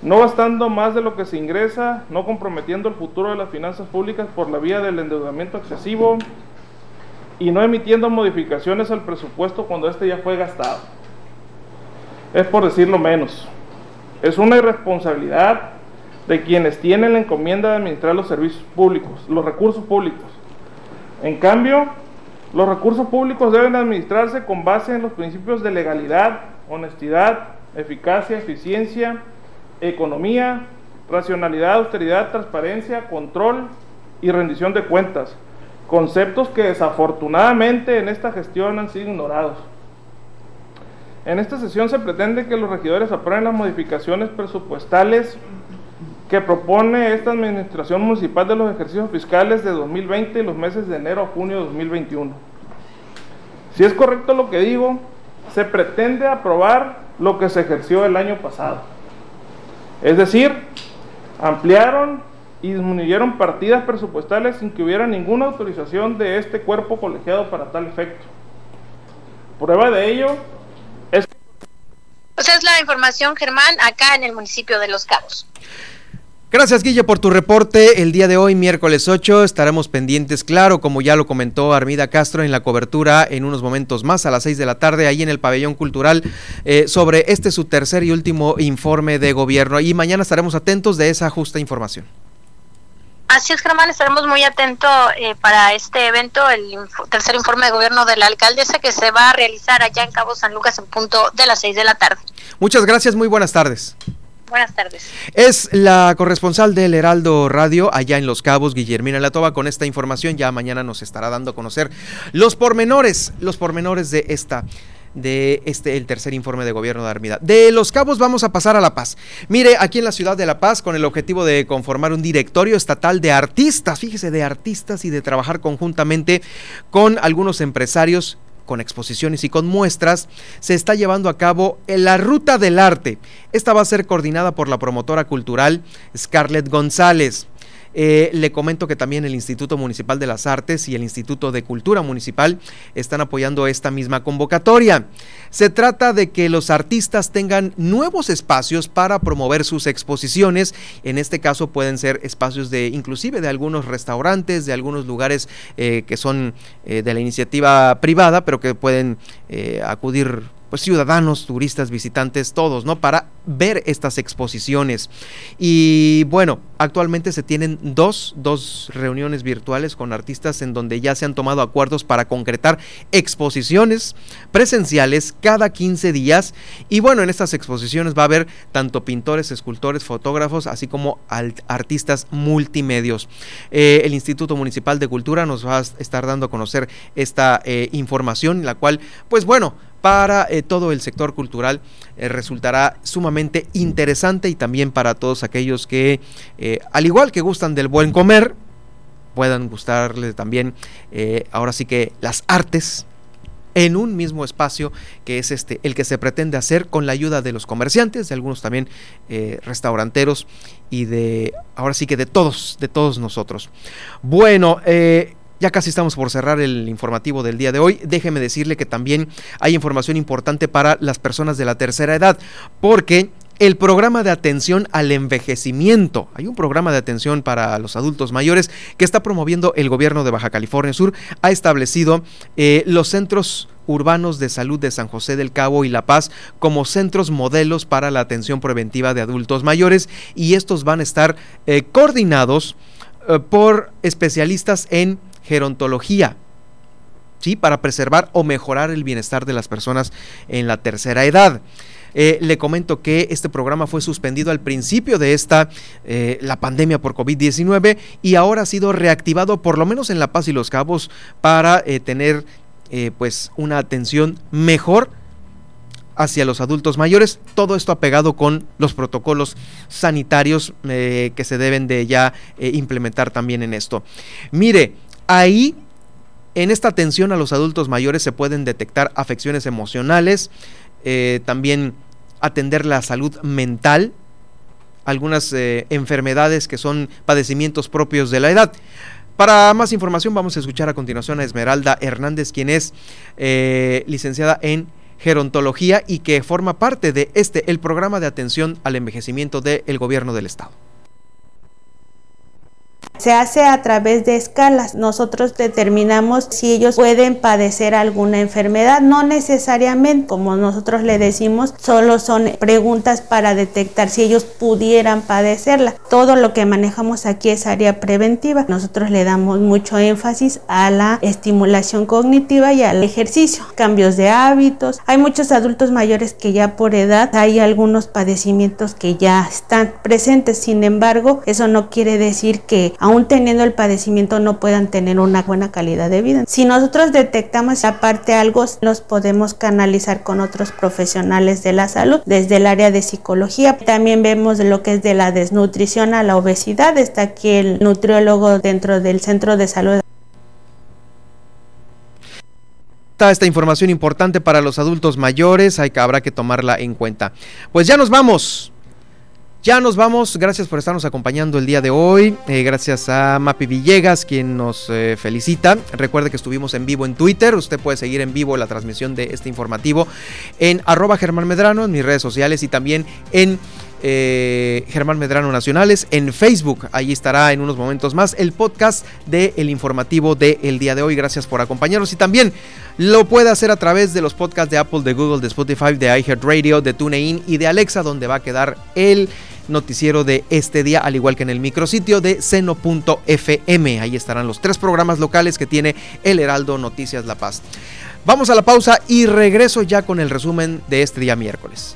no gastando más de lo que se ingresa, no comprometiendo el futuro de las finanzas públicas por la vía del endeudamiento excesivo y no emitiendo modificaciones al presupuesto cuando éste ya fue gastado. Es por decirlo menos. Es una irresponsabilidad de quienes tienen la encomienda de administrar los servicios públicos, los recursos públicos. En cambio, los recursos públicos deben administrarse con base en los principios de legalidad, honestidad, eficacia, eficiencia, economía, racionalidad, austeridad, transparencia, control y rendición de cuentas, conceptos que desafortunadamente en esta gestión han sido ignorados. En esta sesión se pretende que los regidores aprueben las modificaciones presupuestales que propone esta administración municipal de los ejercicios fiscales de 2020 y los meses de enero a junio de 2021. Si es correcto lo que digo, se pretende aprobar lo que se ejerció el año pasado. Es decir, ampliaron y disminuyeron partidas presupuestales sin que hubiera ninguna autorización de este cuerpo colegiado para tal efecto. Prueba de ello es... Pues es la información, Germán, acá en el municipio de Los Cabos. Gracias, Guille, por tu reporte. El día de hoy, miércoles 8, estaremos pendientes, claro, como ya lo comentó Armida Castro en la cobertura en unos momentos más, a las 6 de la tarde, ahí en el pabellón cultural, eh, sobre este su tercer y último informe de gobierno. Y mañana estaremos atentos de esa justa información. Así es, Germán, estaremos muy atentos eh, para este evento, el tercer informe de gobierno de la alcaldesa que se va a realizar allá en Cabo San Lucas en punto de las 6 de la tarde. Muchas gracias, muy buenas tardes. Buenas tardes. Es la corresponsal del Heraldo Radio allá en Los Cabos, Guillermina Latoba, con esta información. Ya mañana nos estará dando a conocer los pormenores, los pormenores de esta de este el tercer informe de gobierno de Armida. De Los Cabos vamos a pasar a La Paz. Mire, aquí en la ciudad de La Paz con el objetivo de conformar un directorio estatal de artistas, fíjese, de artistas y de trabajar conjuntamente con algunos empresarios con exposiciones y con muestras, se está llevando a cabo la Ruta del Arte. Esta va a ser coordinada por la promotora cultural Scarlett González. Eh, le comento que también el Instituto Municipal de las Artes y el Instituto de Cultura Municipal están apoyando esta misma convocatoria. Se trata de que los artistas tengan nuevos espacios para promover sus exposiciones. En este caso pueden ser espacios de inclusive de algunos restaurantes, de algunos lugares eh, que son eh, de la iniciativa privada, pero que pueden acudir pues ciudadanos, turistas, visitantes, todos, ¿no? Para ver estas exposiciones. Y bueno, actualmente se tienen dos, dos reuniones virtuales con artistas en donde ya se han tomado acuerdos para concretar exposiciones presenciales cada 15 días. Y bueno, en estas exposiciones va a haber tanto pintores, escultores, fotógrafos, así como artistas multimedios. Eh, el Instituto Municipal de Cultura nos va a estar dando a conocer esta eh, información, la cual, pues bueno, para eh, todo el sector cultural eh, resultará sumamente interesante y también para todos aquellos que, eh, al igual que gustan del buen comer, puedan gustarles también ahora sí que las artes en un mismo espacio que es este el que se pretende hacer con la ayuda de los comerciantes, de algunos también restauranteros y de ahora sí que de todos, de todos nosotros. Bueno, ya casi estamos por cerrar el informativo del día de hoy. Déjeme decirle que también hay información importante para las personas de la tercera edad, porque el programa de atención al envejecimiento. Hay un programa de atención para los adultos mayores que está promoviendo el gobierno de Baja California Sur. Ha establecido eh, los centros urbanos de salud de San José del Cabo y La Paz como centros modelos para la atención preventiva de adultos mayores y estos van a estar eh, coordinados eh, por especialistas en gerontología, ¿sí? Para preservar o mejorar el bienestar de las personas en la tercera edad. Eh, le comento que este programa fue suspendido al principio de esta, eh, la pandemia por COVID-19, y ahora ha sido reactivado por lo menos en La Paz y Los Cabos para eh, tener pues una atención mejor hacia los adultos mayores, todo esto apegado con los protocolos sanitarios que se deben de ya implementar también en esto. Mire, Ahí, en esta atención a los adultos mayores se pueden detectar afecciones emocionales, eh, también atender la salud mental, algunas eh, enfermedades que son padecimientos propios de la edad. Para más información vamos a escuchar a continuación a Esmeralda Hernández, quien es eh, licenciada en gerontología y que forma parte de este, el programa de atención al envejecimiento del gobierno del estado. Se hace a través de escalas. Nosotros determinamos si ellos pueden padecer alguna enfermedad. No necesariamente, como nosotros le decimos, solo son preguntas para detectar si ellos pudieran padecerla. Todo lo que manejamos aquí es área preventiva. Nosotros le damos mucho énfasis a la estimulación cognitiva y al ejercicio, cambios de hábitos. Hay muchos adultos mayores que ya por edad hay algunos padecimientos que ya están presentes. Sin embargo, eso no quiere decir que aún teniendo el padecimiento no puedan tener una buena calidad de vida. Si nosotros detectamos aparte algo, los podemos canalizar con otros profesionales de la salud, desde el área de psicología. También vemos lo que es de la desnutrición a la obesidad. Está aquí el nutriólogo dentro del centro de salud esta información importante para los adultos mayores, hay que, habrá que tomarla en cuenta. Pues ya nos vamos. Ya nos vamos, gracias por estarnos acompañando el día de hoy, eh, gracias a Mapi Villegas quien nos eh, felicita. Recuerde que estuvimos en vivo en Twitter, usted puede seguir en vivo la transmisión de este informativo en arroba Germán Medrano en mis redes sociales y también en eh, Germán Medrano Nacionales en Facebook. Ahí estará en unos momentos más el podcast del el informativo del día de hoy. Gracias por acompañarnos y también lo puede hacer a través de los podcasts de Apple, de Google, de Spotify, de iHeartRadio, de TuneIn y de Alexa, donde va a quedar el noticiero de este día, al igual que en el micrositio de seno.fm. Ahí estarán los tres programas locales que tiene el Heraldo Noticias La Paz. Vamos a la pausa y regreso ya con el resumen de este día miércoles.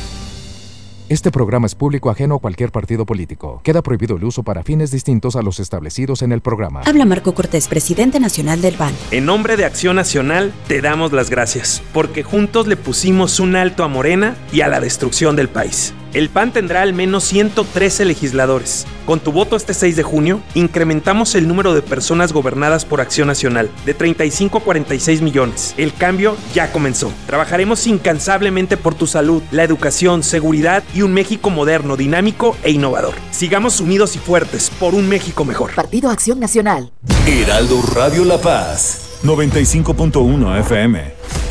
Este programa es público ajeno a cualquier partido político. Queda prohibido el uso para fines distintos a los establecidos en el programa. Habla Marco Cortés, presidente nacional del PAN. En nombre de Acción Nacional, te damos las gracias, porque juntos le pusimos un alto a Morena y a la destrucción del país. El PAN tendrá al menos 113 legisladores. Con tu voto este 6 de junio, incrementamos el número de personas gobernadas por Acción Nacional de 35 a 46 millones. El cambio ya comenzó. Trabajaremos incansablemente por tu salud, la educación, seguridad y un México moderno, dinámico e innovador. Sigamos unidos y fuertes por un México mejor. Partido Acción Nacional. Heraldo Radio La Paz, 95.1 FM.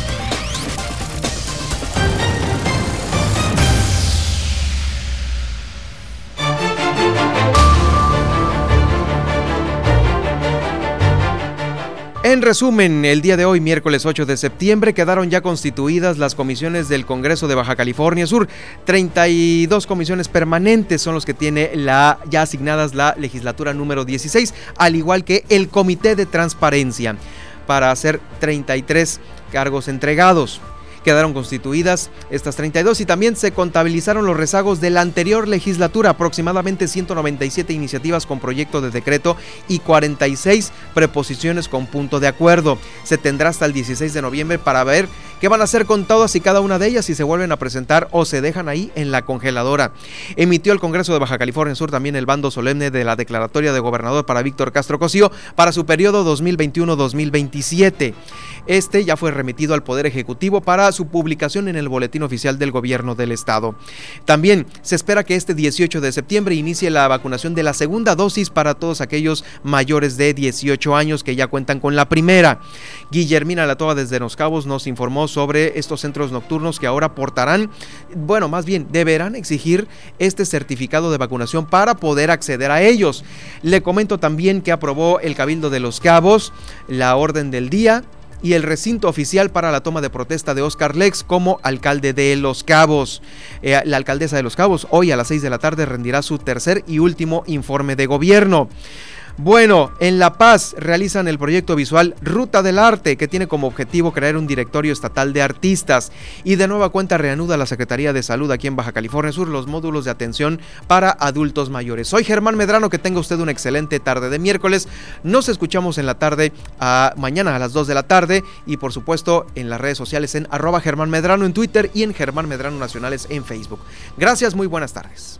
En resumen, el día de hoy, miércoles 8 de septiembre, quedaron ya constituidas las comisiones del Congreso de Baja California Sur. 32 comisiones permanentes son los que tiene la ya asignadas la legislatura número 16, al igual que el Comité de Transparencia, para hacer 33 cargos entregados quedaron constituidas estas 32 y también se contabilizaron los rezagos de la anterior legislatura, aproximadamente 197 iniciativas con proyecto de decreto y 46 preposiciones con punto de acuerdo. Se tendrá hasta el 16 de noviembre para ver qué van a hacer con todas y cada una de ellas si se vuelven a presentar o se dejan ahí en la congeladora. Emitió el Congreso de Baja California Sur también el bando solemne de la declaratoria de gobernador para Víctor Castro Cosío para su periodo 2021-2027. Este ya fue remitido al Poder Ejecutivo para su publicación en el Boletín Oficial del Gobierno del Estado. También se espera que este 18 de septiembre inicie la vacunación de la segunda dosis para todos aquellos mayores de 18 años que ya cuentan con la primera. Guillermina Latoa desde Los Cabos nos informó sobre estos centros nocturnos que ahora portarán, bueno, más bien deberán exigir este certificado de vacunación para poder acceder a ellos. Le comento también que aprobó el Cabildo de Los Cabos la orden del día y el recinto oficial para la toma de protesta de Oscar Lex como alcalde de Los Cabos. Eh, la alcaldesa de Los Cabos hoy a las 6 de la tarde rendirá su tercer y último informe de gobierno. Bueno, en La Paz realizan el proyecto visual Ruta del Arte, que tiene como objetivo crear un directorio estatal de artistas. Y de nueva cuenta reanuda la Secretaría de Salud aquí en Baja California Sur los módulos de atención para adultos mayores. Soy Germán Medrano, que tenga usted una excelente tarde de miércoles. Nos escuchamos en la tarde, a, mañana a las 2 de la tarde. Y por supuesto en las redes sociales en arroba Germán Medrano en Twitter y en Germán Medrano Nacionales en Facebook. Gracias, muy buenas tardes.